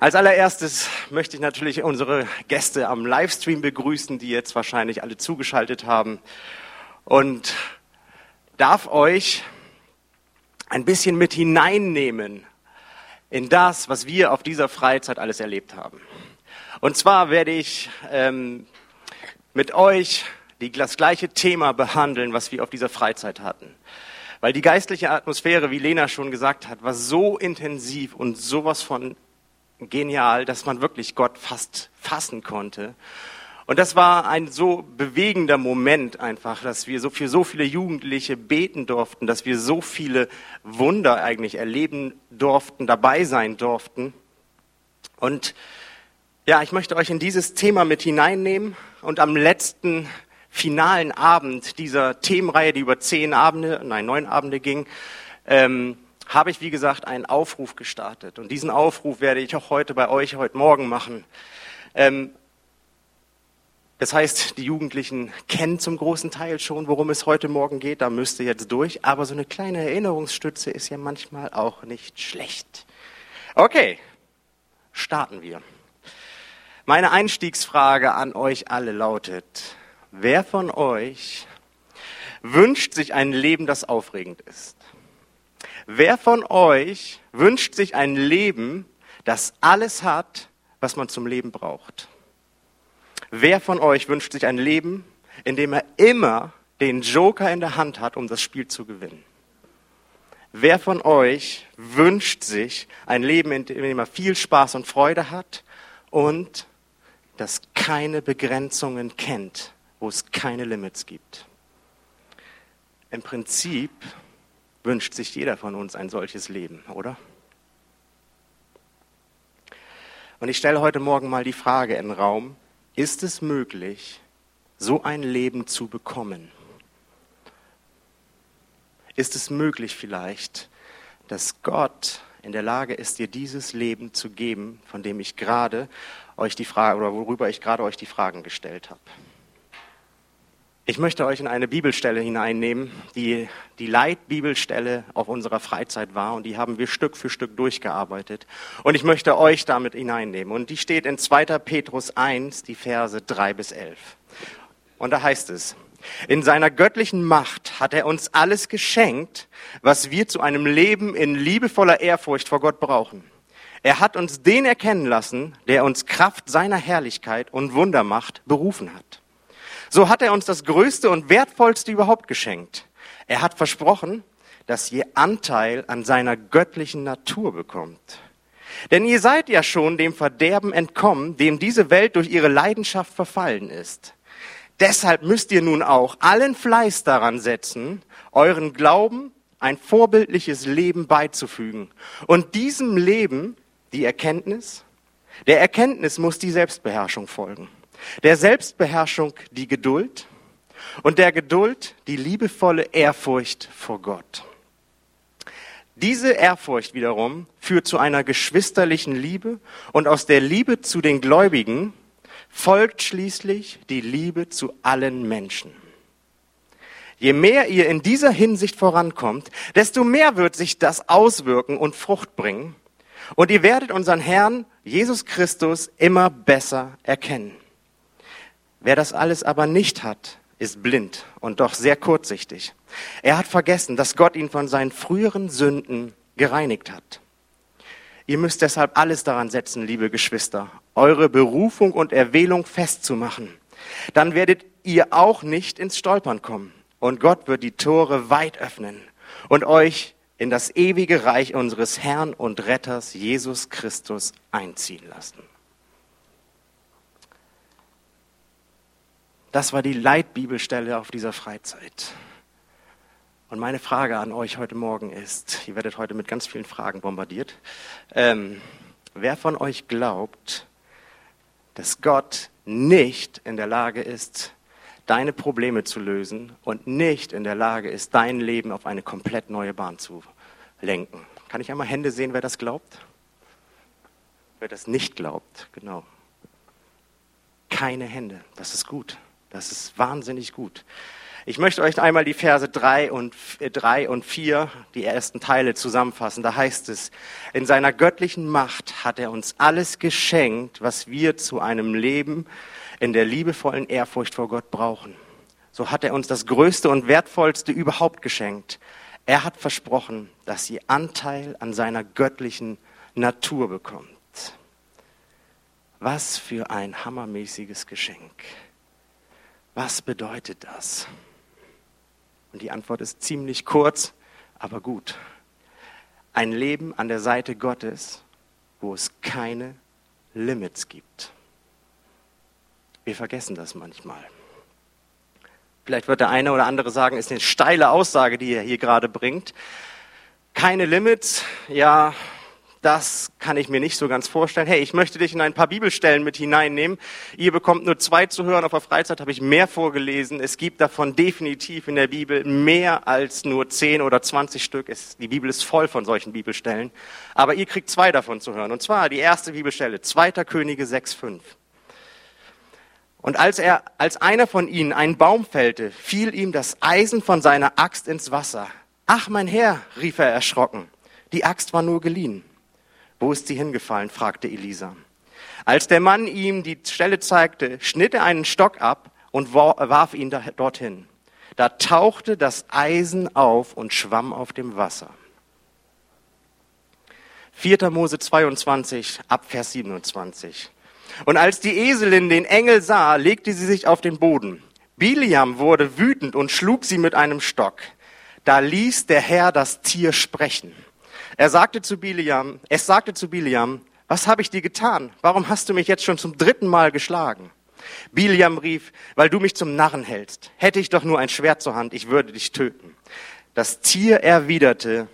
Als allererstes möchte ich natürlich unsere Gäste am Livestream begrüßen, die jetzt wahrscheinlich alle zugeschaltet haben und darf euch ein bisschen mit hineinnehmen in das, was wir auf dieser Freizeit alles erlebt haben. Und zwar werde ich ähm, mit euch die, das gleiche Thema behandeln, was wir auf dieser Freizeit hatten. Weil die geistliche Atmosphäre, wie Lena schon gesagt hat, war so intensiv und sowas von genial, dass man wirklich Gott fast fassen konnte. Und das war ein so bewegender Moment einfach, dass wir so für so viele Jugendliche beten durften, dass wir so viele Wunder eigentlich erleben durften, dabei sein durften. Und ja, ich möchte euch in dieses Thema mit hineinnehmen und am letzten finalen Abend dieser Themenreihe, die über zehn Abende, nein, neun Abende ging, ähm, habe ich, wie gesagt, einen Aufruf gestartet. Und diesen Aufruf werde ich auch heute bei euch, heute Morgen machen. Ähm, das heißt, die Jugendlichen kennen zum großen Teil schon, worum es heute Morgen geht. Da müsste jetzt durch. Aber so eine kleine Erinnerungsstütze ist ja manchmal auch nicht schlecht. Okay, starten wir. Meine Einstiegsfrage an euch alle lautet, wer von euch wünscht sich ein Leben, das aufregend ist? Wer von euch wünscht sich ein Leben, das alles hat, was man zum Leben braucht? Wer von euch wünscht sich ein Leben, in dem er immer den Joker in der Hand hat, um das Spiel zu gewinnen? Wer von euch wünscht sich ein Leben, in dem er viel Spaß und Freude hat und das keine Begrenzungen kennt, wo es keine Limits gibt? Im Prinzip wünscht sich jeder von uns ein solches Leben, oder? Und ich stelle heute Morgen mal die Frage in den Raum, ist es möglich, so ein Leben zu bekommen? Ist es möglich vielleicht, dass Gott in der Lage ist, dir dieses Leben zu geben, von dem ich gerade euch die Frage oder worüber ich gerade euch die Fragen gestellt habe? Ich möchte euch in eine Bibelstelle hineinnehmen, die die Leitbibelstelle auf unserer Freizeit war und die haben wir Stück für Stück durchgearbeitet. Und ich möchte euch damit hineinnehmen. Und die steht in 2. Petrus 1, die Verse 3 bis 11. Und da heißt es, in seiner göttlichen Macht hat er uns alles geschenkt, was wir zu einem Leben in liebevoller Ehrfurcht vor Gott brauchen. Er hat uns den erkennen lassen, der uns Kraft seiner Herrlichkeit und Wundermacht berufen hat. So hat er uns das Größte und Wertvollste überhaupt geschenkt. Er hat versprochen, dass ihr Anteil an seiner göttlichen Natur bekommt. Denn ihr seid ja schon dem Verderben entkommen, dem diese Welt durch ihre Leidenschaft verfallen ist. Deshalb müsst ihr nun auch allen Fleiß daran setzen, euren Glauben ein vorbildliches Leben beizufügen. Und diesem Leben die Erkenntnis, der Erkenntnis muss die Selbstbeherrschung folgen der Selbstbeherrschung die Geduld und der Geduld die liebevolle Ehrfurcht vor Gott. Diese Ehrfurcht wiederum führt zu einer geschwisterlichen Liebe und aus der Liebe zu den Gläubigen folgt schließlich die Liebe zu allen Menschen. Je mehr ihr in dieser Hinsicht vorankommt, desto mehr wird sich das auswirken und Frucht bringen. Und ihr werdet unseren Herrn Jesus Christus immer besser erkennen. Wer das alles aber nicht hat, ist blind und doch sehr kurzsichtig. Er hat vergessen, dass Gott ihn von seinen früheren Sünden gereinigt hat. Ihr müsst deshalb alles daran setzen, liebe Geschwister, eure Berufung und Erwählung festzumachen. Dann werdet ihr auch nicht ins Stolpern kommen. Und Gott wird die Tore weit öffnen und euch in das ewige Reich unseres Herrn und Retters Jesus Christus einziehen lassen. Das war die Leitbibelstelle auf dieser Freizeit. Und meine Frage an euch heute Morgen ist, ihr werdet heute mit ganz vielen Fragen bombardiert, ähm, wer von euch glaubt, dass Gott nicht in der Lage ist, deine Probleme zu lösen und nicht in der Lage ist, dein Leben auf eine komplett neue Bahn zu lenken? Kann ich einmal Hände sehen, wer das glaubt? Wer das nicht glaubt, genau. Keine Hände, das ist gut. Das ist wahnsinnig gut. Ich möchte euch einmal die Verse drei und, äh, drei und vier, die ersten Teile zusammenfassen. Da heißt es, in seiner göttlichen Macht hat er uns alles geschenkt, was wir zu einem Leben in der liebevollen Ehrfurcht vor Gott brauchen. So hat er uns das Größte und Wertvollste überhaupt geschenkt. Er hat versprochen, dass sie Anteil an seiner göttlichen Natur bekommt. Was für ein hammermäßiges Geschenk. Was bedeutet das? Und die Antwort ist ziemlich kurz, aber gut. Ein Leben an der Seite Gottes, wo es keine Limits gibt. Wir vergessen das manchmal. Vielleicht wird der eine oder andere sagen, ist eine steile Aussage, die er hier gerade bringt. Keine Limits, ja, das kann ich mir nicht so ganz vorstellen. Hey, ich möchte dich in ein paar Bibelstellen mit hineinnehmen. Ihr bekommt nur zwei zu hören. Auf der Freizeit habe ich mehr vorgelesen. Es gibt davon definitiv in der Bibel mehr als nur zehn oder zwanzig Stück. Es, die Bibel ist voll von solchen Bibelstellen. Aber ihr kriegt zwei davon zu hören. Und zwar die erste Bibelstelle, 2. Könige 6,5. Und als er, als einer von ihnen einen Baum fällte, fiel ihm das Eisen von seiner Axt ins Wasser. Ach, mein Herr, rief er erschrocken. Die Axt war nur geliehen. Wo ist sie hingefallen? fragte Elisa. Als der Mann ihm die Stelle zeigte, schnitt er einen Stock ab und warf ihn dorthin. Da tauchte das Eisen auf und schwamm auf dem Wasser. 4. Mose 22 ab Vers 27. Und als die Eselin den Engel sah, legte sie sich auf den Boden. Biliam wurde wütend und schlug sie mit einem Stock. Da ließ der Herr das Tier sprechen. Er sagte zu Biliam, es sagte zu Biliam, was habe ich dir getan? Warum hast du mich jetzt schon zum dritten Mal geschlagen? Biliam rief, weil du mich zum Narren hältst. Hätte ich doch nur ein Schwert zur Hand, ich würde dich töten. Das Tier erwiderte,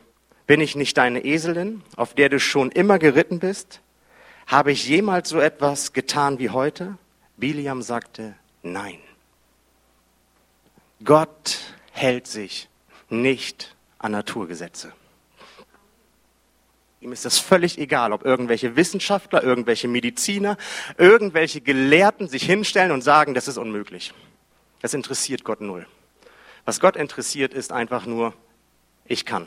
bin ich nicht deine Eselin, auf der du schon immer geritten bist? Habe ich jemals so etwas getan wie heute? Biliam sagte, nein. Gott hält sich nicht an Naturgesetze. Ihm ist das völlig egal, ob irgendwelche Wissenschaftler, irgendwelche Mediziner, irgendwelche Gelehrten sich hinstellen und sagen, das ist unmöglich. Das interessiert Gott null. Was Gott interessiert, ist einfach nur, ich kann.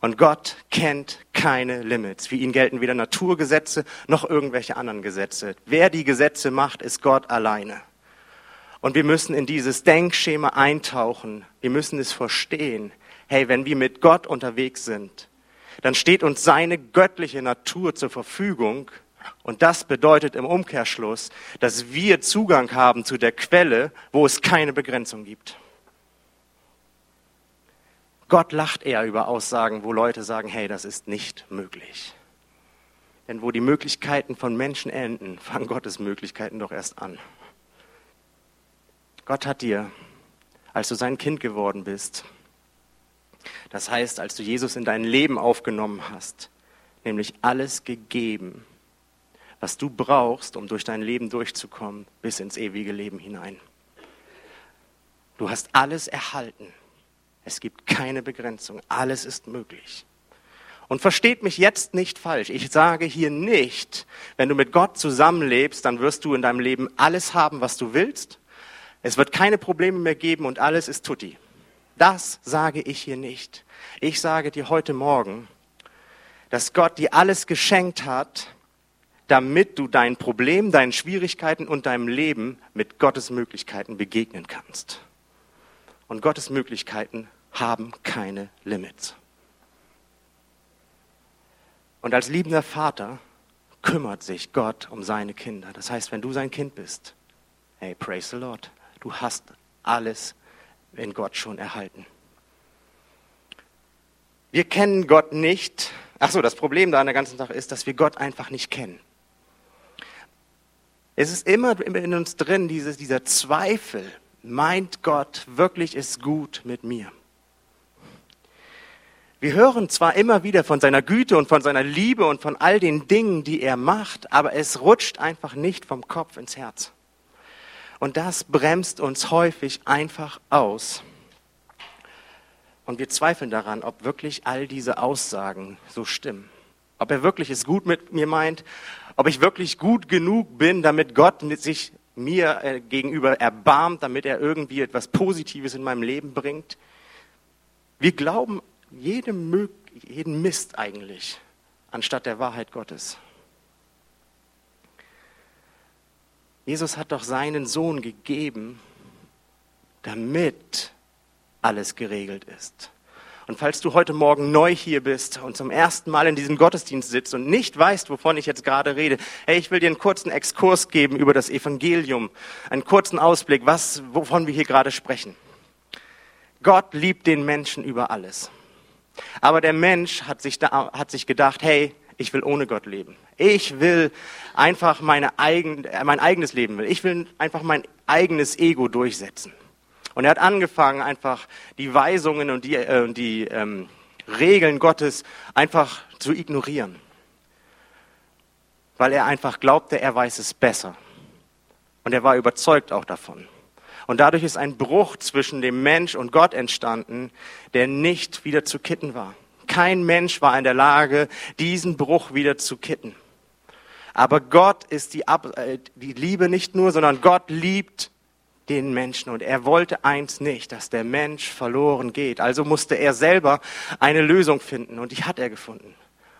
Und Gott kennt keine Limits. Für ihn gelten weder Naturgesetze noch irgendwelche anderen Gesetze. Wer die Gesetze macht, ist Gott alleine. Und wir müssen in dieses Denkschema eintauchen. Wir müssen es verstehen. Hey, wenn wir mit Gott unterwegs sind, dann steht uns seine göttliche Natur zur Verfügung. Und das bedeutet im Umkehrschluss, dass wir Zugang haben zu der Quelle, wo es keine Begrenzung gibt. Gott lacht eher über Aussagen, wo Leute sagen, hey, das ist nicht möglich. Denn wo die Möglichkeiten von Menschen enden, fangen Gottes Möglichkeiten doch erst an. Gott hat dir, als du sein Kind geworden bist, das heißt, als du Jesus in dein Leben aufgenommen hast, nämlich alles gegeben, was du brauchst, um durch dein Leben durchzukommen, bis ins ewige Leben hinein. Du hast alles erhalten. Es gibt keine Begrenzung. Alles ist möglich. Und versteht mich jetzt nicht falsch. Ich sage hier nicht, wenn du mit Gott zusammenlebst, dann wirst du in deinem Leben alles haben, was du willst. Es wird keine Probleme mehr geben und alles ist tutti. Das sage ich hier nicht. Ich sage dir heute Morgen, dass Gott dir alles geschenkt hat, damit du dein Problem, deinen Schwierigkeiten und deinem Leben mit Gottes Möglichkeiten begegnen kannst. Und Gottes Möglichkeiten haben keine Limits. Und als liebender Vater kümmert sich Gott um seine Kinder. Das heißt, wenn du sein Kind bist, hey, praise the Lord, du hast alles in Gott schon erhalten. Wir kennen Gott nicht. Ach so, das Problem da an der ganzen Sache ist, dass wir Gott einfach nicht kennen. Es ist immer in uns drin dieses, dieser Zweifel. Meint Gott wirklich ist gut mit mir? Wir hören zwar immer wieder von seiner Güte und von seiner Liebe und von all den Dingen, die er macht, aber es rutscht einfach nicht vom Kopf ins Herz. Und das bremst uns häufig einfach aus. Und wir zweifeln daran, ob wirklich all diese Aussagen so stimmen. Ob er wirklich es gut mit mir meint, ob ich wirklich gut genug bin, damit Gott sich mir äh, gegenüber erbarmt, damit er irgendwie etwas Positives in meinem Leben bringt. Wir glauben jedem, jeden Mist eigentlich, anstatt der Wahrheit Gottes. Jesus hat doch seinen Sohn gegeben, damit alles geregelt ist. Und falls du heute Morgen neu hier bist und zum ersten Mal in diesem Gottesdienst sitzt und nicht weißt, wovon ich jetzt gerade rede, hey, ich will dir einen kurzen Exkurs geben über das Evangelium, einen kurzen Ausblick, was, wovon wir hier gerade sprechen. Gott liebt den Menschen über alles. Aber der Mensch hat sich, da, hat sich gedacht, hey, ich will ohne Gott leben. Ich will einfach meine eigen, äh, mein eigenes Leben will. Ich will einfach mein eigenes Ego durchsetzen. Und er hat angefangen, einfach die Weisungen und die, äh, die ähm, Regeln Gottes einfach zu ignorieren. Weil er einfach glaubte, er weiß es besser. Und er war überzeugt auch davon. Und dadurch ist ein Bruch zwischen dem Mensch und Gott entstanden, der nicht wieder zu kitten war. Kein Mensch war in der Lage, diesen Bruch wieder zu kitten. Aber Gott ist die, äh, die Liebe nicht nur, sondern Gott liebt den Menschen. Und er wollte eins nicht, dass der Mensch verloren geht. Also musste er selber eine Lösung finden. Und die hat er gefunden.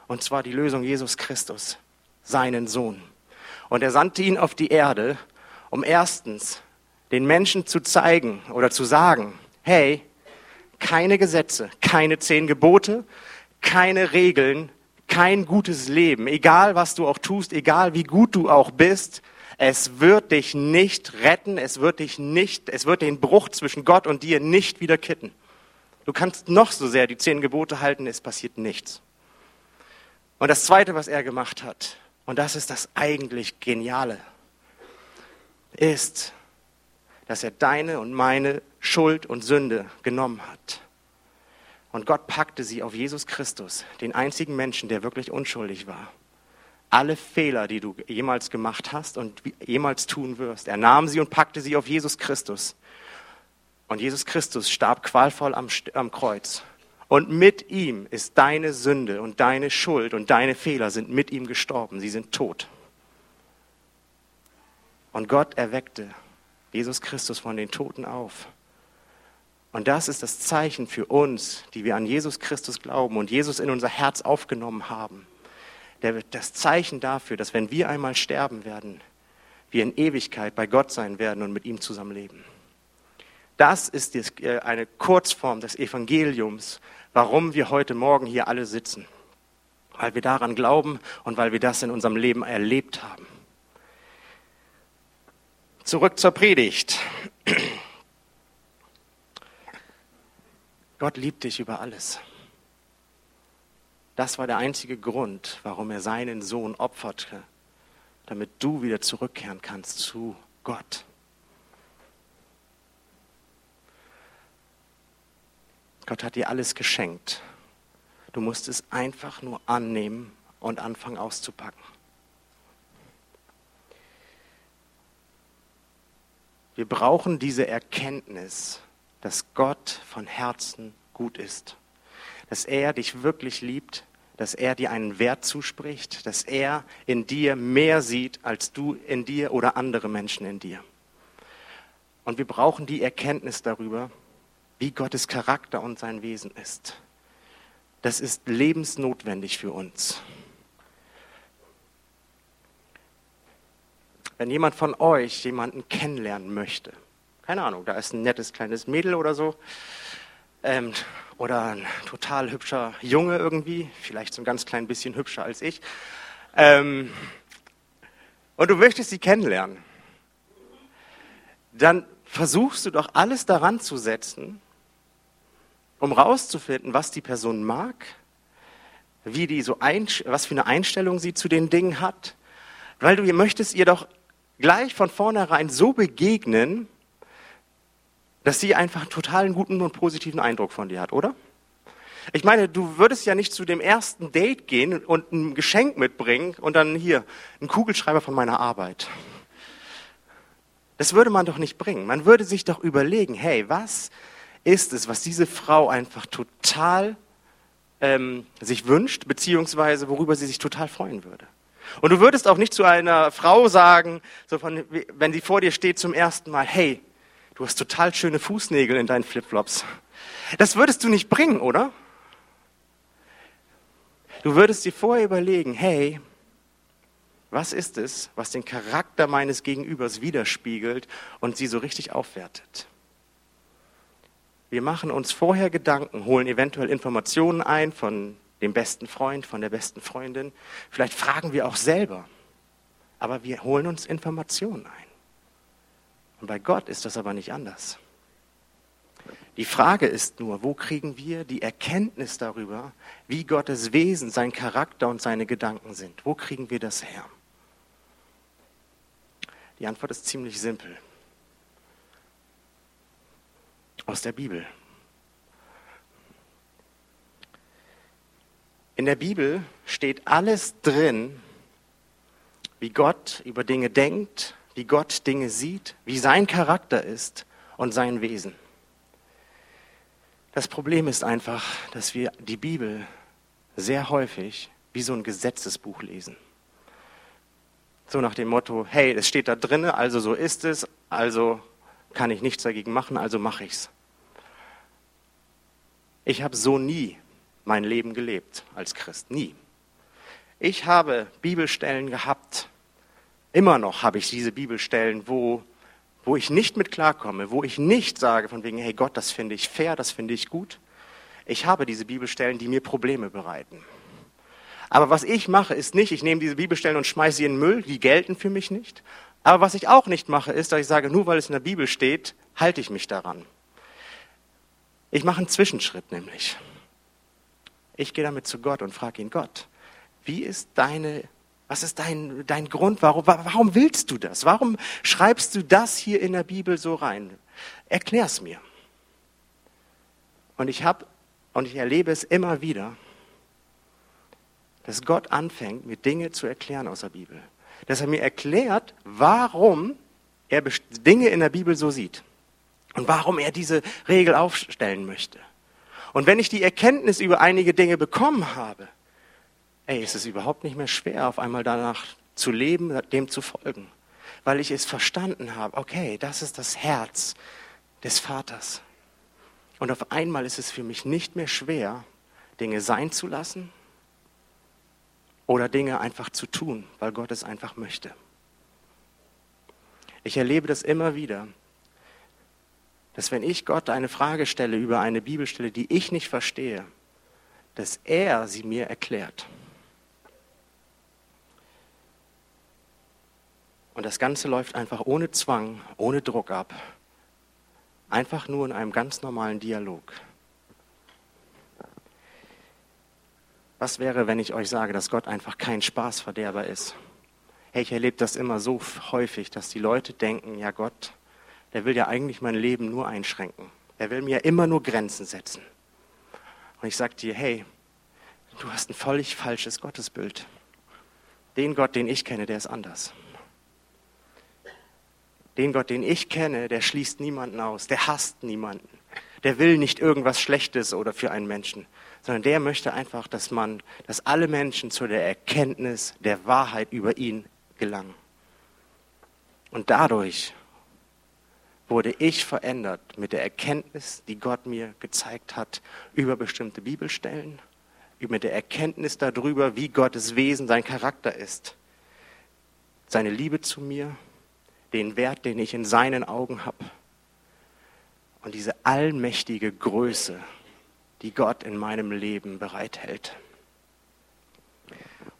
Und zwar die Lösung Jesus Christus, seinen Sohn. Und er sandte ihn auf die Erde, um erstens den Menschen zu zeigen oder zu sagen, hey, keine Gesetze, keine zehn Gebote, keine Regeln, kein gutes Leben, egal was du auch tust, egal wie gut du auch bist, es wird dich nicht retten, es wird dich nicht, es wird den Bruch zwischen Gott und dir nicht wieder kitten. Du kannst noch so sehr die zehn Gebote halten, es passiert nichts. Und das zweite, was er gemacht hat, und das ist das eigentlich Geniale, ist, dass er deine und meine Schuld und Sünde genommen hat. Und Gott packte sie auf Jesus Christus, den einzigen Menschen, der wirklich unschuldig war alle Fehler, die du jemals gemacht hast und jemals tun wirst. Er nahm sie und packte sie auf Jesus Christus. Und Jesus Christus starb qualvoll am, am Kreuz. Und mit ihm ist deine Sünde und deine Schuld und deine Fehler sind mit ihm gestorben. Sie sind tot. Und Gott erweckte Jesus Christus von den Toten auf. Und das ist das Zeichen für uns, die wir an Jesus Christus glauben und Jesus in unser Herz aufgenommen haben das Zeichen dafür, dass wenn wir einmal sterben werden, wir in Ewigkeit bei Gott sein werden und mit ihm zusammenleben. Das ist äh, eine Kurzform des Evangeliums, warum wir heute Morgen hier alle sitzen. Weil wir daran glauben und weil wir das in unserem Leben erlebt haben. Zurück zur Predigt. Gott liebt dich über alles. Das war der einzige Grund, warum er seinen Sohn opferte, damit du wieder zurückkehren kannst zu Gott. Gott hat dir alles geschenkt. Du musst es einfach nur annehmen und anfangen auszupacken. Wir brauchen diese Erkenntnis, dass Gott von Herzen gut ist, dass er dich wirklich liebt dass er dir einen Wert zuspricht, dass er in dir mehr sieht als du in dir oder andere Menschen in dir. Und wir brauchen die Erkenntnis darüber, wie Gottes Charakter und sein Wesen ist. Das ist lebensnotwendig für uns. Wenn jemand von euch jemanden kennenlernen möchte, keine Ahnung, da ist ein nettes kleines Mädel oder so, ähm, oder ein total hübscher Junge irgendwie, vielleicht so ein ganz klein bisschen hübscher als ich. Ähm, und du möchtest sie kennenlernen, dann versuchst du doch alles daran zu setzen, um rauszufinden, was die Person mag, wie die so ein, was für eine Einstellung sie zu den Dingen hat, weil du möchtest ihr doch gleich von vornherein so begegnen, dass sie einfach einen totalen guten und positiven Eindruck von dir hat, oder? Ich meine, du würdest ja nicht zu dem ersten Date gehen und ein Geschenk mitbringen und dann hier einen Kugelschreiber von meiner Arbeit. Das würde man doch nicht bringen. Man würde sich doch überlegen, hey, was ist es, was diese Frau einfach total ähm, sich wünscht, beziehungsweise worüber sie sich total freuen würde. Und du würdest auch nicht zu einer Frau sagen, so von, wenn sie vor dir steht zum ersten Mal, hey, du hast total schöne Fußnägel in deinen Flipflops. Das würdest du nicht bringen, oder? Du würdest dir vorher überlegen, hey, was ist es, was den Charakter meines Gegenübers widerspiegelt und sie so richtig aufwertet? Wir machen uns vorher Gedanken, holen eventuell Informationen ein von dem besten Freund, von der besten Freundin. Vielleicht fragen wir auch selber. Aber wir holen uns Informationen ein. Und bei Gott ist das aber nicht anders. Die Frage ist nur, wo kriegen wir die Erkenntnis darüber, wie Gottes Wesen, sein Charakter und seine Gedanken sind? Wo kriegen wir das her? Die Antwort ist ziemlich simpel. Aus der Bibel. In der Bibel steht alles drin, wie Gott über Dinge denkt, wie Gott Dinge sieht, wie sein Charakter ist und sein Wesen. Das Problem ist einfach, dass wir die Bibel sehr häufig wie so ein Gesetzesbuch lesen. So nach dem Motto, hey, es steht da drinne, also so ist es, also kann ich nichts dagegen machen, also mache ich's. Ich habe so nie mein Leben gelebt als Christ, nie. Ich habe Bibelstellen gehabt, immer noch habe ich diese Bibelstellen, wo, wo ich nicht mit klarkomme, wo ich nicht sage von wegen, hey Gott, das finde ich fair, das finde ich gut. Ich habe diese Bibelstellen, die mir Probleme bereiten. Aber was ich mache, ist nicht, ich nehme diese Bibelstellen und schmeiße sie in den Müll, die gelten für mich nicht. Aber was ich auch nicht mache, ist, dass ich sage, nur weil es in der Bibel steht, halte ich mich daran. Ich mache einen Zwischenschritt nämlich. Ich gehe damit zu Gott und frage ihn, Gott, wie ist deine, was ist dein, dein Grund, warum, warum willst du das? Warum schreibst du das hier in der Bibel so rein? Erklär's mir. Und ich habe, und ich erlebe es immer wieder, dass Gott anfängt, mir Dinge zu erklären aus der Bibel. Dass er mir erklärt, warum er Dinge in der Bibel so sieht und warum er diese Regel aufstellen möchte. Und wenn ich die Erkenntnis über einige Dinge bekommen habe, ey, ist es überhaupt nicht mehr schwer, auf einmal danach zu leben, dem zu folgen, weil ich es verstanden habe, okay, das ist das Herz des Vaters. Und auf einmal ist es für mich nicht mehr schwer, Dinge sein zu lassen oder Dinge einfach zu tun, weil Gott es einfach möchte. Ich erlebe das immer wieder, dass wenn ich Gott eine Frage stelle über eine Bibelstelle, die ich nicht verstehe, dass er sie mir erklärt. Und das Ganze läuft einfach ohne Zwang, ohne Druck ab. Einfach nur in einem ganz normalen Dialog. Was wäre, wenn ich euch sage, dass Gott einfach kein Spaßverderber ist? Hey, ich erlebe das immer so häufig, dass die Leute denken, ja Gott, der will ja eigentlich mein Leben nur einschränken. Er will mir immer nur Grenzen setzen. Und ich sage dir, hey, du hast ein völlig falsches Gottesbild. Den Gott, den ich kenne, der ist anders. Den Gott, den ich kenne, der schließt niemanden aus, der hasst niemanden. Der will nicht irgendwas Schlechtes oder für einen Menschen, sondern der möchte einfach, dass man, dass alle Menschen zu der Erkenntnis der Wahrheit über ihn gelangen. Und dadurch wurde ich verändert mit der Erkenntnis, die Gott mir gezeigt hat über bestimmte Bibelstellen, mit der Erkenntnis darüber, wie Gottes Wesen, sein Charakter ist, seine Liebe zu mir, den Wert, den ich in seinen Augen habe und diese allmächtige Größe, die Gott in meinem Leben bereithält.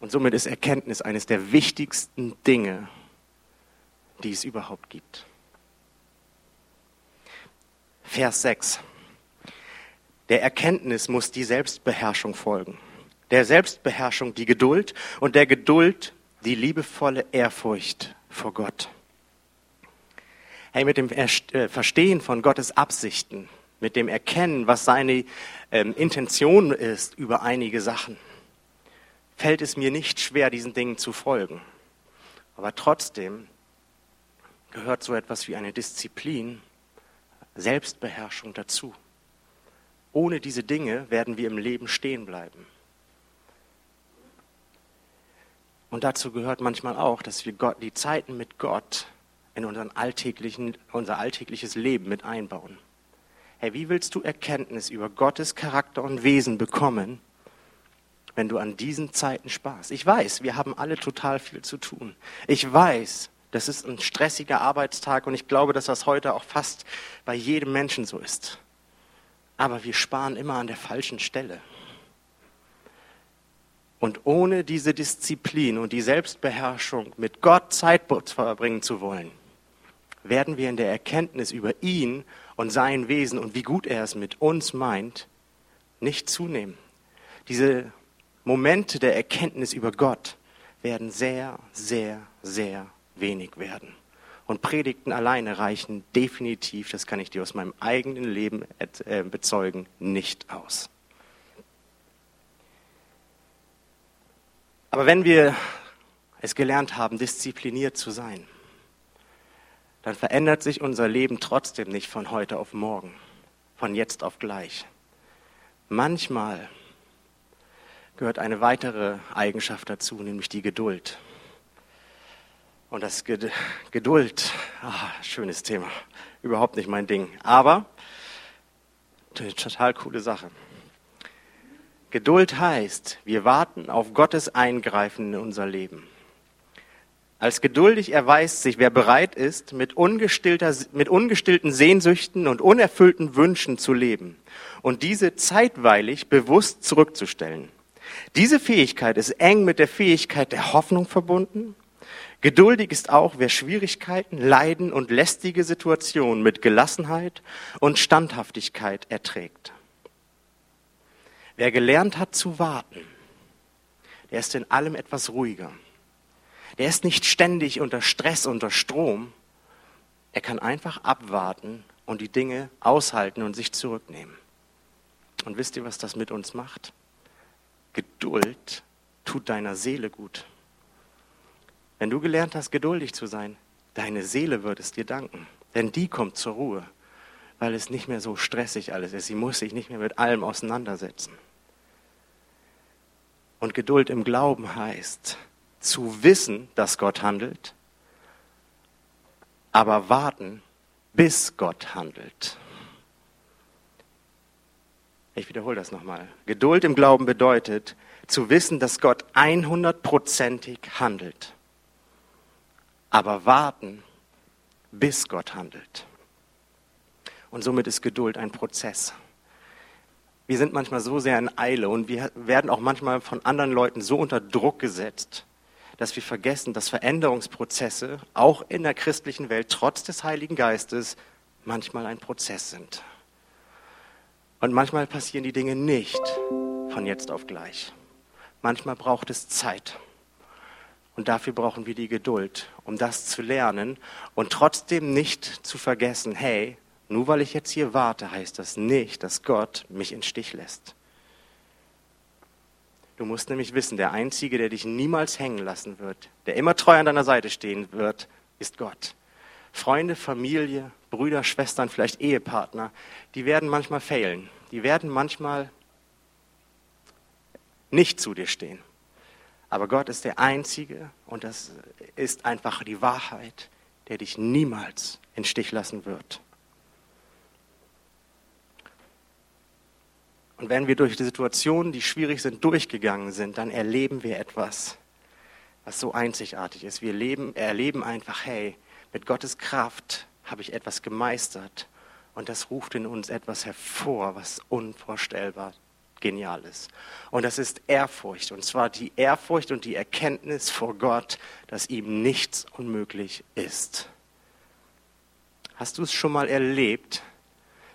Und somit ist Erkenntnis eines der wichtigsten Dinge, die es überhaupt gibt. Vers 6. Der Erkenntnis muss die Selbstbeherrschung folgen. Der Selbstbeherrschung die Geduld und der Geduld die liebevolle Ehrfurcht vor Gott. Hey, mit dem äh, Verstehen von Gottes Absichten mit dem Erkennen, was seine ähm, Intention ist über einige Sachen, fällt es mir nicht schwer, diesen Dingen zu folgen. Aber trotzdem gehört so etwas wie eine Disziplin, Selbstbeherrschung dazu. Ohne diese Dinge werden wir im Leben stehen bleiben. Und dazu gehört manchmal auch, dass wir Gott, die Zeiten mit Gott in unseren alltäglichen, unser alltägliches Leben mit einbauen. Hey, wie willst du Erkenntnis über Gottes Charakter und Wesen bekommen, wenn du an diesen Zeiten sparst? Ich weiß, wir haben alle total viel zu tun. Ich weiß, das ist ein stressiger Arbeitstag und ich glaube, dass das heute auch fast bei jedem Menschen so ist. Aber wir sparen immer an der falschen Stelle. Und ohne diese Disziplin und die Selbstbeherrschung, mit Gott Zeit verbringen zu wollen, werden wir in der Erkenntnis über ihn und sein Wesen und wie gut er es mit uns meint, nicht zunehmen. Diese Momente der Erkenntnis über Gott werden sehr, sehr, sehr wenig werden. Und Predigten alleine reichen definitiv, das kann ich dir aus meinem eigenen Leben äh, bezeugen, nicht aus. Aber wenn wir es gelernt haben, diszipliniert zu sein, dann verändert sich unser Leben trotzdem nicht von heute auf morgen, von jetzt auf gleich. Manchmal gehört eine weitere Eigenschaft dazu, nämlich die Geduld. Und das Geduld, ah, schönes Thema, überhaupt nicht mein Ding, aber total coole Sache. Geduld heißt, wir warten auf Gottes Eingreifen in unser Leben. Als geduldig erweist sich, wer bereit ist, mit, mit ungestillten Sehnsüchten und unerfüllten Wünschen zu leben und diese zeitweilig bewusst zurückzustellen. Diese Fähigkeit ist eng mit der Fähigkeit der Hoffnung verbunden. Geduldig ist auch, wer Schwierigkeiten, Leiden und lästige Situationen mit Gelassenheit und Standhaftigkeit erträgt. Wer gelernt hat zu warten, der ist in allem etwas ruhiger. Der ist nicht ständig unter Stress, unter Strom. Er kann einfach abwarten und die Dinge aushalten und sich zurücknehmen. Und wisst ihr, was das mit uns macht? Geduld tut deiner Seele gut. Wenn du gelernt hast, geduldig zu sein, deine Seele wird es dir danken. Denn die kommt zur Ruhe, weil es nicht mehr so stressig alles ist. Sie muss sich nicht mehr mit allem auseinandersetzen. Und Geduld im Glauben heißt, zu wissen, dass Gott handelt, aber warten, bis Gott handelt. Ich wiederhole das nochmal. Geduld im Glauben bedeutet, zu wissen, dass Gott 100%ig handelt, aber warten, bis Gott handelt. Und somit ist Geduld ein Prozess wir sind manchmal so sehr in Eile und wir werden auch manchmal von anderen Leuten so unter Druck gesetzt, dass wir vergessen, dass Veränderungsprozesse auch in der christlichen Welt trotz des Heiligen Geistes manchmal ein Prozess sind. Und manchmal passieren die Dinge nicht von jetzt auf gleich. Manchmal braucht es Zeit. Und dafür brauchen wir die Geduld, um das zu lernen und trotzdem nicht zu vergessen, hey, nur weil ich jetzt hier warte, heißt das nicht, dass Gott mich in Stich lässt. Du musst nämlich wissen, der Einzige, der dich niemals hängen lassen wird, der immer treu an deiner Seite stehen wird, ist Gott. Freunde, Familie, Brüder, Schwestern, vielleicht Ehepartner, die werden manchmal failen. Die werden manchmal nicht zu dir stehen. Aber Gott ist der Einzige und das ist einfach die Wahrheit, der dich niemals in Stich lassen wird. Und wenn wir durch die Situationen, die schwierig sind, durchgegangen sind, dann erleben wir etwas, was so einzigartig ist. Wir leben, erleben einfach, hey, mit Gottes Kraft habe ich etwas gemeistert. Und das ruft in uns etwas hervor, was unvorstellbar genial ist. Und das ist Ehrfurcht. Und zwar die Ehrfurcht und die Erkenntnis vor Gott, dass ihm nichts unmöglich ist. Hast du es schon mal erlebt,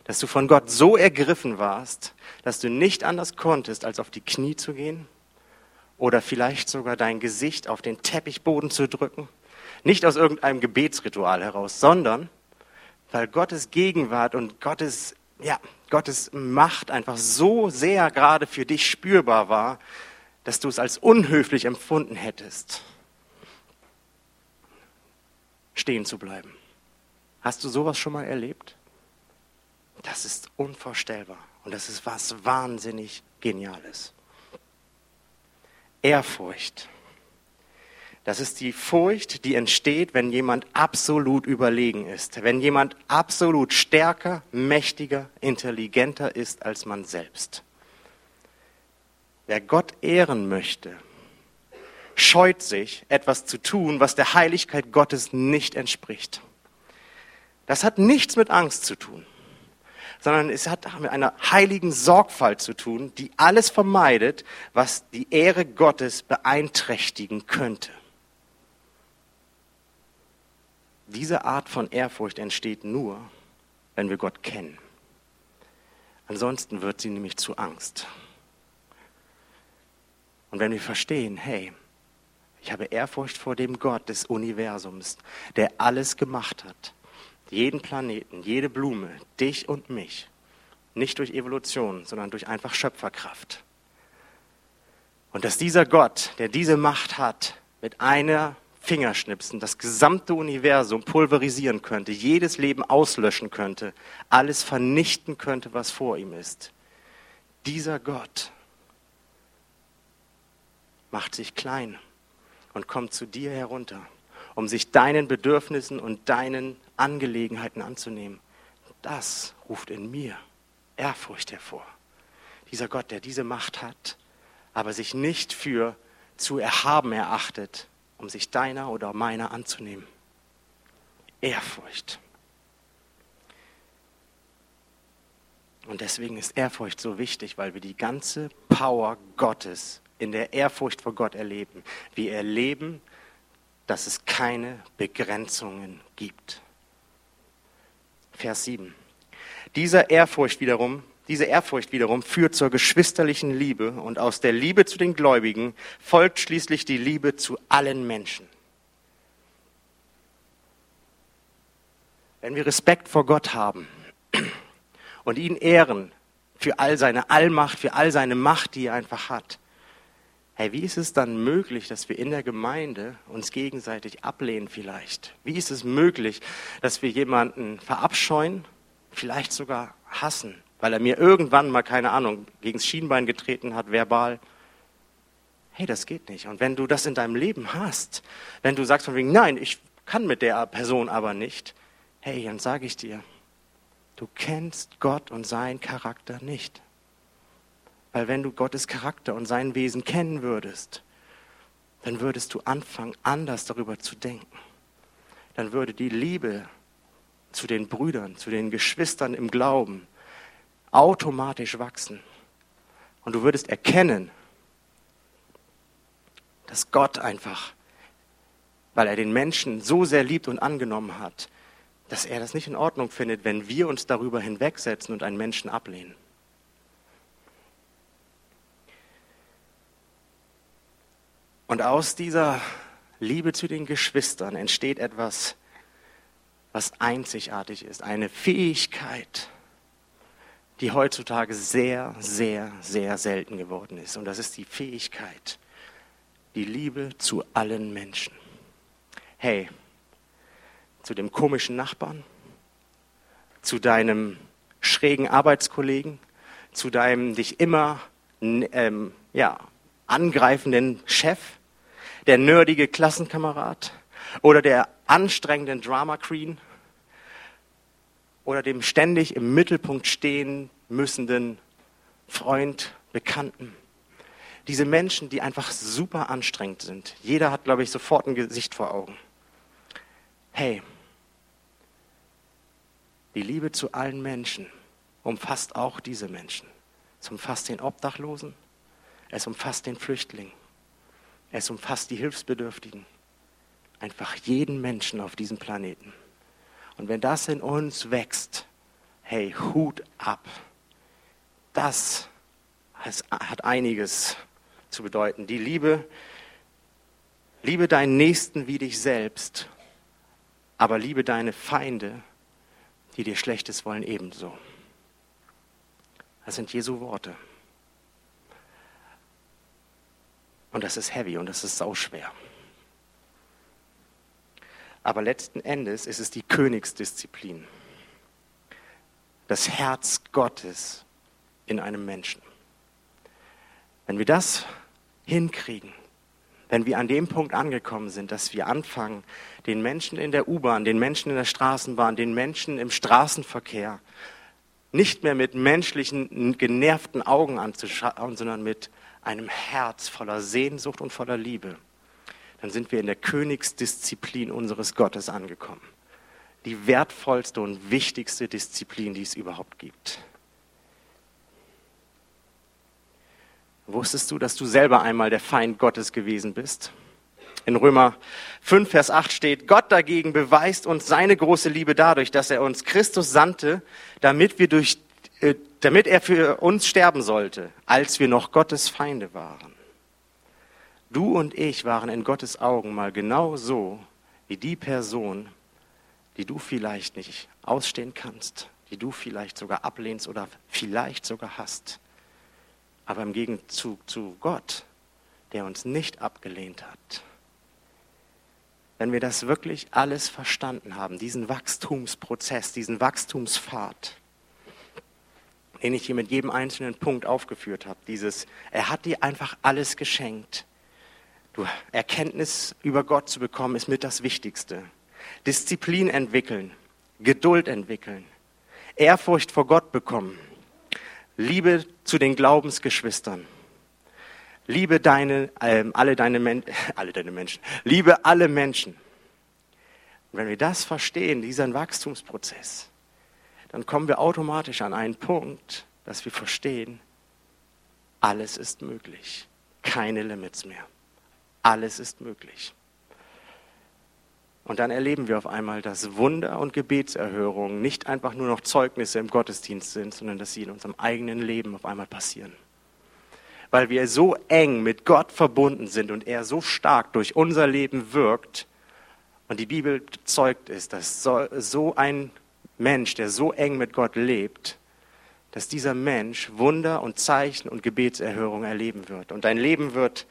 dass du von Gott so ergriffen warst, dass du nicht anders konntest, als auf die Knie zu gehen oder vielleicht sogar dein Gesicht auf den Teppichboden zu drücken. Nicht aus irgendeinem Gebetsritual heraus, sondern weil Gottes Gegenwart und Gottes, ja, Gottes Macht einfach so sehr gerade für dich spürbar war, dass du es als unhöflich empfunden hättest, stehen zu bleiben. Hast du sowas schon mal erlebt? Das ist unvorstellbar. Und das ist was wahnsinnig Geniales. Ehrfurcht Das ist die Furcht, die entsteht, wenn jemand absolut überlegen ist, wenn jemand absolut stärker, mächtiger, intelligenter ist als man selbst. Wer Gott ehren möchte, scheut sich, etwas zu tun, was der Heiligkeit Gottes nicht entspricht. Das hat nichts mit Angst zu tun, sondern es hat mit einer heiligen Sorgfalt zu tun, die alles vermeidet, was die Ehre Gottes beeinträchtigen könnte. Diese Art von Ehrfurcht entsteht nur, wenn wir Gott kennen. Ansonsten wird sie nämlich zu Angst. Und wenn wir verstehen, hey, ich habe Ehrfurcht vor dem Gott des Universums, der alles gemacht hat, jeden Planeten, jede Blume, dich und mich, nicht durch Evolution, sondern durch einfach Schöpferkraft. Und dass dieser Gott, der diese Macht hat, mit einer Fingerschnipsen das gesamte Universum pulverisieren könnte, jedes Leben auslöschen könnte, alles vernichten könnte, was vor ihm ist. Dieser Gott macht sich klein und kommt zu dir herunter, um sich deinen Bedürfnissen und deinen Angelegenheiten anzunehmen. Das ruft in mir Ehrfurcht hervor. Dieser Gott, der diese Macht hat, aber sich nicht für zu erhaben erachtet, um sich deiner oder meiner anzunehmen. Ehrfurcht. Und deswegen ist Ehrfurcht so wichtig, weil wir die ganze Power Gottes in der Ehrfurcht vor Gott erleben. Wir erleben, dass es keine Begrenzungen gibt. Vers 7. Dieser Ehrfurcht wiederum diese Ehrfurcht wiederum führt zur geschwisterlichen Liebe und aus der Liebe zu den Gläubigen folgt schließlich die Liebe zu allen Menschen. Wenn wir Respekt vor Gott haben und ihn ehren für all seine Allmacht, für all seine Macht, die er einfach hat, hey, wie ist es dann möglich, dass wir in der Gemeinde uns gegenseitig ablehnen vielleicht? Wie ist es möglich, dass wir jemanden verabscheuen, vielleicht sogar hassen? weil er mir irgendwann mal, keine Ahnung, gegen das Schienbein getreten hat, verbal. Hey, das geht nicht. Und wenn du das in deinem Leben hast, wenn du sagst von wegen, nein, ich kann mit der Person aber nicht, hey, dann sage ich dir, du kennst Gott und seinen Charakter nicht. Weil wenn du Gottes Charakter und sein Wesen kennen würdest, dann würdest du anfangen, anders darüber zu denken. Dann würde die Liebe zu den Brüdern, zu den Geschwistern im Glauben, automatisch wachsen. Und du würdest erkennen, dass Gott einfach, weil er den Menschen so sehr liebt und angenommen hat, dass er das nicht in Ordnung findet, wenn wir uns darüber hinwegsetzen und einen Menschen ablehnen. Und aus dieser Liebe zu den Geschwistern entsteht etwas, was einzigartig ist, eine Fähigkeit, die heutzutage sehr, sehr, sehr selten geworden ist. Und das ist die Fähigkeit, die Liebe zu allen Menschen. Hey, zu dem komischen Nachbarn, zu deinem schrägen Arbeitskollegen, zu deinem dich immer ähm, ja, angreifenden Chef, der nerdige Klassenkamerad oder der anstrengenden Drama Queen oder dem ständig im Mittelpunkt stehen müssenden Freund, Bekannten. Diese Menschen, die einfach super anstrengend sind. Jeder hat, glaube ich, sofort ein Gesicht vor Augen. Hey, die Liebe zu allen Menschen umfasst auch diese Menschen. Es umfasst den Obdachlosen, es umfasst den Flüchtling, es umfasst die Hilfsbedürftigen, einfach jeden Menschen auf diesem Planeten. Und wenn das in uns wächst, hey, Hut ab. Das hat einiges zu bedeuten. Die Liebe, liebe deinen Nächsten wie dich selbst, aber liebe deine Feinde, die dir Schlechtes wollen, ebenso. Das sind Jesu Worte. Und das ist heavy und das ist sauschwer. Aber letzten Endes ist es die Königsdisziplin. Das Herz Gottes in einem Menschen. Wenn wir das hinkriegen, wenn wir an dem Punkt angekommen sind, dass wir anfangen, den Menschen in der U-Bahn, den Menschen in der Straßenbahn, den Menschen im Straßenverkehr nicht mehr mit menschlichen, genervten Augen anzuschauen, sondern mit einem Herz voller Sehnsucht und voller Liebe, dann sind wir in der Königsdisziplin unseres Gottes angekommen. Die wertvollste und wichtigste Disziplin, die es überhaupt gibt. Wusstest du, dass du selber einmal der Feind Gottes gewesen bist? In Römer 5, Vers 8 steht, Gott dagegen beweist uns seine große Liebe dadurch, dass er uns Christus sandte, damit, wir durch, damit er für uns sterben sollte, als wir noch Gottes Feinde waren. Du und ich waren in Gottes Augen mal genau so wie die Person, die du vielleicht nicht ausstehen kannst, die du vielleicht sogar ablehnst oder vielleicht sogar hast. Aber im Gegenzug zu Gott, der uns nicht abgelehnt hat. Wenn wir das wirklich alles verstanden haben, diesen Wachstumsprozess, diesen Wachstumspfad, den ich hier mit jedem einzelnen Punkt aufgeführt habe, dieses, er hat dir einfach alles geschenkt. Du, Erkenntnis über Gott zu bekommen, ist mit das Wichtigste. Disziplin entwickeln, Geduld entwickeln, Ehrfurcht vor Gott bekommen, Liebe zu den Glaubensgeschwistern. Liebe deine, äh, alle, deine alle deine Menschen. Liebe alle Menschen. Und wenn wir das verstehen, diesen Wachstumsprozess, dann kommen wir automatisch an einen Punkt, dass wir verstehen, alles ist möglich. Keine Limits mehr. Alles ist möglich. Und dann erleben wir auf einmal, dass Wunder und Gebetserhörungen nicht einfach nur noch Zeugnisse im Gottesdienst sind, sondern dass sie in unserem eigenen Leben auf einmal passieren. Weil wir so eng mit Gott verbunden sind und er so stark durch unser Leben wirkt. Und die Bibel zeugt ist, dass so ein Mensch, der so eng mit Gott lebt, dass dieser Mensch Wunder und Zeichen und Gebetserhörungen erleben wird. Und dein Leben wird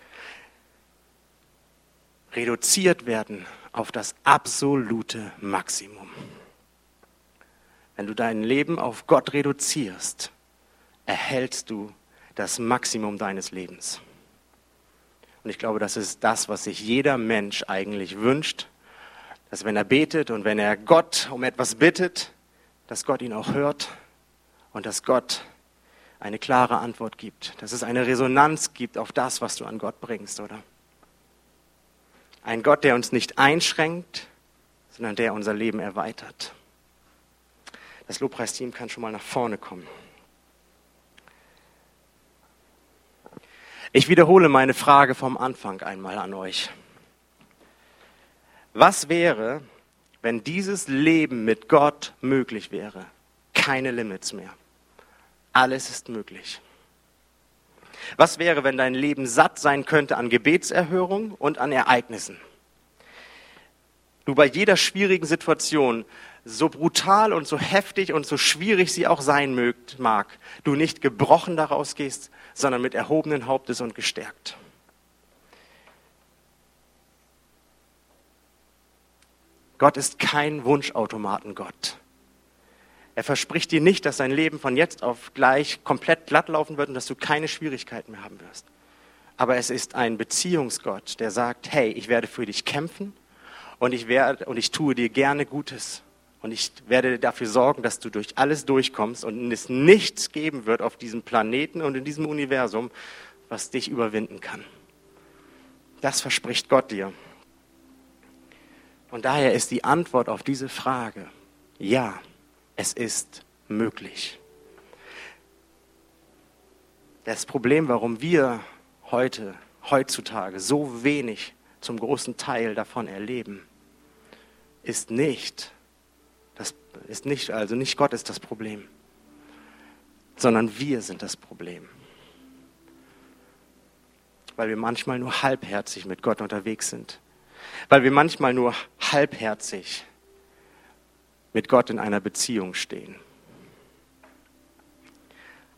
reduziert werden auf das absolute Maximum. Wenn du dein Leben auf Gott reduzierst, erhältst du das Maximum deines Lebens. Und ich glaube, das ist das, was sich jeder Mensch eigentlich wünscht, dass wenn er betet und wenn er Gott um etwas bittet, dass Gott ihn auch hört und dass Gott eine klare Antwort gibt, dass es eine Resonanz gibt auf das, was du an Gott bringst, oder? Ein Gott, der uns nicht einschränkt, sondern der unser Leben erweitert. Das Lobpreisteam kann schon mal nach vorne kommen. Ich wiederhole meine Frage vom Anfang einmal an euch. Was wäre, wenn dieses Leben mit Gott möglich wäre? Keine Limits mehr. Alles ist möglich. Was wäre, wenn dein Leben satt sein könnte an Gebetserhörung und an Ereignissen? Du bei jeder schwierigen Situation, so brutal und so heftig und so schwierig sie auch sein mag, du nicht gebrochen daraus gehst, sondern mit erhobenen Hauptes und gestärkt. Gott ist kein Wunschautomatengott. Er verspricht dir nicht, dass dein Leben von jetzt auf gleich komplett glatt laufen wird und dass du keine Schwierigkeiten mehr haben wirst. Aber es ist ein Beziehungsgott, der sagt, hey, ich werde für dich kämpfen und ich, werde, und ich tue dir gerne Gutes. Und ich werde dafür sorgen, dass du durch alles durchkommst und es nichts geben wird auf diesem Planeten und in diesem Universum, was dich überwinden kann. Das verspricht Gott dir. Und daher ist die Antwort auf diese Frage, ja, es ist möglich. Das Problem, warum wir heute, heutzutage so wenig zum großen Teil davon erleben, ist nicht, das ist nicht, also nicht Gott ist das Problem, sondern wir sind das Problem. Weil wir manchmal nur halbherzig mit Gott unterwegs sind. Weil wir manchmal nur halbherzig mit Gott in einer Beziehung stehen.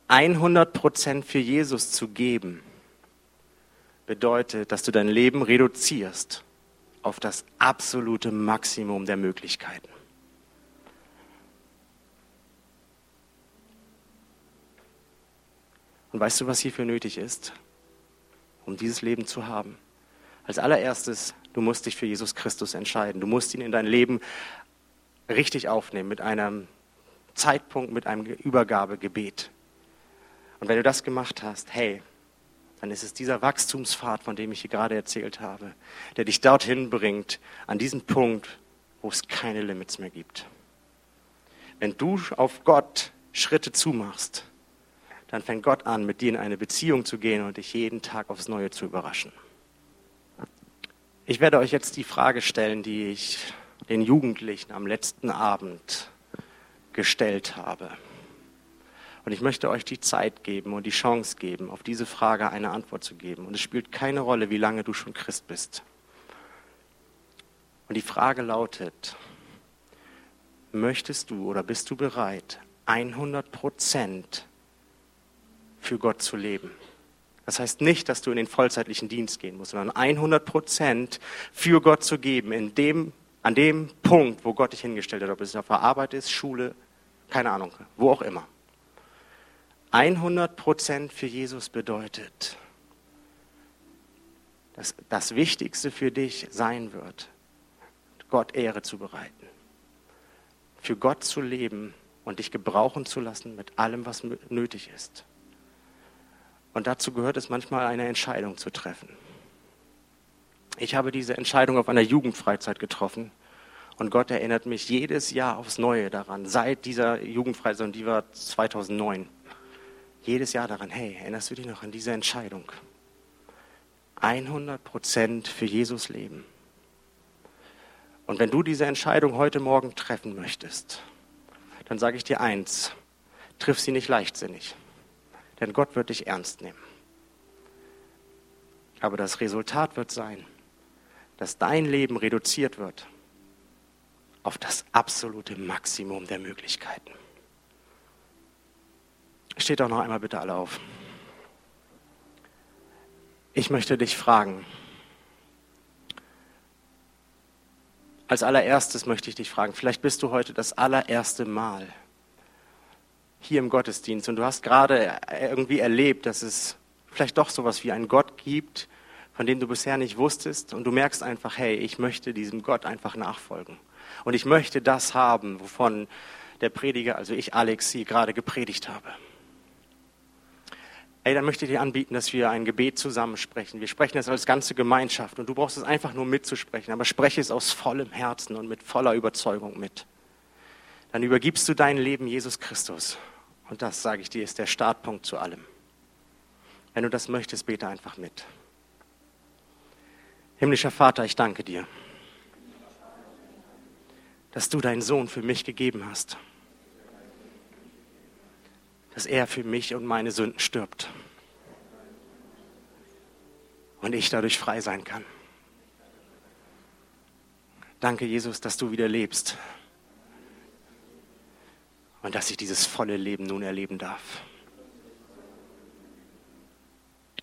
100 Prozent für Jesus zu geben, bedeutet, dass du dein Leben reduzierst auf das absolute Maximum der Möglichkeiten. Und weißt du, was hierfür nötig ist, um dieses Leben zu haben? Als allererstes, du musst dich für Jesus Christus entscheiden. Du musst ihn in dein Leben richtig aufnehmen mit einem Zeitpunkt, mit einem Übergabegebet. Und wenn du das gemacht hast, hey, dann ist es dieser Wachstumspfad, von dem ich hier gerade erzählt habe, der dich dorthin bringt, an diesen Punkt, wo es keine Limits mehr gibt. Wenn du auf Gott Schritte zumachst, dann fängt Gott an, mit dir in eine Beziehung zu gehen und dich jeden Tag aufs Neue zu überraschen. Ich werde euch jetzt die Frage stellen, die ich den Jugendlichen am letzten Abend gestellt habe. Und ich möchte euch die Zeit geben und die Chance geben, auf diese Frage eine Antwort zu geben. Und es spielt keine Rolle, wie lange du schon Christ bist. Und die Frage lautet, möchtest du oder bist du bereit, 100 Prozent für Gott zu leben? Das heißt nicht, dass du in den vollzeitlichen Dienst gehen musst, sondern 100 Prozent für Gott zu geben, in dem, an dem Punkt, wo Gott dich hingestellt hat, ob es auf der Arbeit ist, Schule, keine Ahnung, wo auch immer. 100 Prozent für Jesus bedeutet, dass das Wichtigste für dich sein wird, Gott Ehre zu bereiten, für Gott zu leben und dich gebrauchen zu lassen mit allem, was nötig ist. Und dazu gehört es manchmal, eine Entscheidung zu treffen. Ich habe diese Entscheidung auf einer Jugendfreizeit getroffen und Gott erinnert mich jedes Jahr aufs Neue daran, seit dieser Jugendfreizeit, und die war 2009, jedes Jahr daran, hey, erinnerst du dich noch an diese Entscheidung? 100 Prozent für Jesus leben. Und wenn du diese Entscheidung heute Morgen treffen möchtest, dann sage ich dir eins, triff sie nicht leichtsinnig, denn Gott wird dich ernst nehmen. Aber das Resultat wird sein, dass dein Leben reduziert wird auf das absolute Maximum der Möglichkeiten. Steht doch noch einmal bitte alle auf. Ich möchte dich fragen, als allererstes möchte ich dich fragen, vielleicht bist du heute das allererste Mal hier im Gottesdienst und du hast gerade irgendwie erlebt, dass es vielleicht doch sowas wie einen Gott gibt, von dem du bisher nicht wusstest und du merkst einfach, hey, ich möchte diesem Gott einfach nachfolgen. Und ich möchte das haben, wovon der Prediger, also ich, Alex, sie gerade gepredigt habe. Ey, dann möchte ich dir anbieten, dass wir ein Gebet zusammen sprechen. Wir sprechen das als ganze Gemeinschaft und du brauchst es einfach nur mitzusprechen, aber spreche es aus vollem Herzen und mit voller Überzeugung mit. Dann übergibst du dein Leben Jesus Christus. Und das, sage ich dir, ist der Startpunkt zu allem. Wenn du das möchtest, bete einfach mit. Himmlischer Vater, ich danke dir dass du deinen Sohn für mich gegeben hast. Dass er für mich und meine Sünden stirbt. Und ich dadurch frei sein kann. Danke, Jesus, dass du wieder lebst. Und dass ich dieses volle Leben nun erleben darf.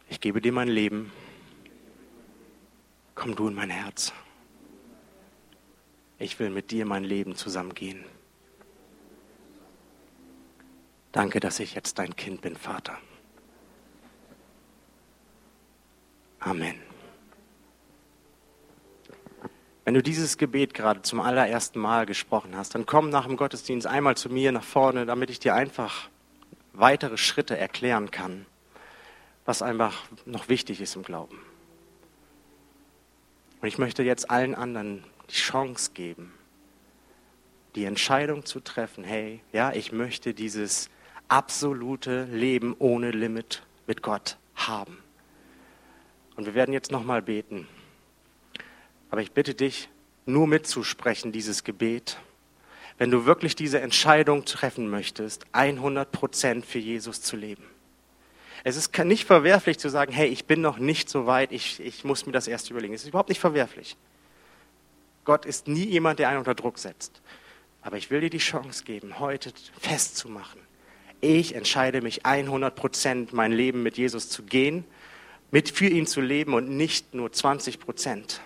Ich gebe dir mein Leben. Komm du in mein Herz ich will mit dir mein Leben zusammengehen. Danke, dass ich jetzt dein Kind bin, Vater. Amen. Wenn du dieses Gebet gerade zum allerersten Mal gesprochen hast, dann komm nach dem Gottesdienst einmal zu mir nach vorne, damit ich dir einfach weitere Schritte erklären kann, was einfach noch wichtig ist im Glauben. Und ich möchte jetzt allen anderen die Chance geben, die Entscheidung zu treffen, hey, ja, ich möchte dieses absolute Leben ohne Limit mit Gott haben. Und wir werden jetzt nochmal beten. Aber ich bitte dich, nur mitzusprechen, dieses Gebet. Wenn du wirklich diese Entscheidung treffen möchtest, 100 Prozent für Jesus zu leben. Es ist nicht verwerflich zu sagen, hey, ich bin noch nicht so weit, ich, ich muss mir das erst überlegen. Es ist überhaupt nicht verwerflich. Gott ist nie jemand, der einen unter Druck setzt. Aber ich will dir die Chance geben, heute festzumachen. Ich entscheide mich 100 Prozent, mein Leben mit Jesus zu gehen, mit für ihn zu leben und nicht nur 20 Prozent.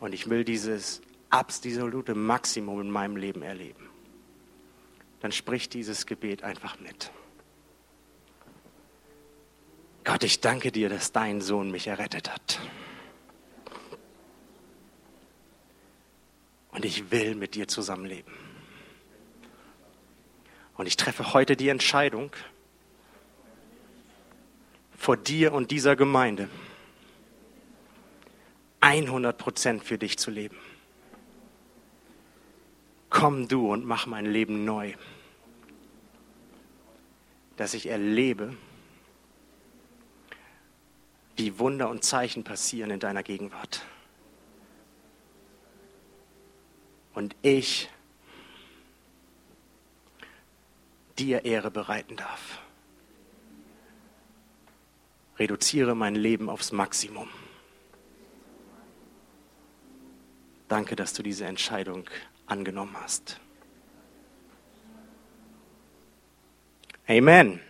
Und ich will dieses absolute Maximum in meinem Leben erleben. Dann sprich dieses Gebet einfach mit. Gott, ich danke dir, dass dein Sohn mich errettet hat. Und ich will mit dir zusammenleben. Und ich treffe heute die Entscheidung vor dir und dieser Gemeinde 100 Prozent für dich zu leben. Komm du und mach mein Leben neu, dass ich erlebe, wie Wunder und Zeichen passieren in deiner Gegenwart. Und ich dir Ehre bereiten darf. Reduziere mein Leben aufs Maximum. Danke, dass du diese Entscheidung angenommen hast. Amen.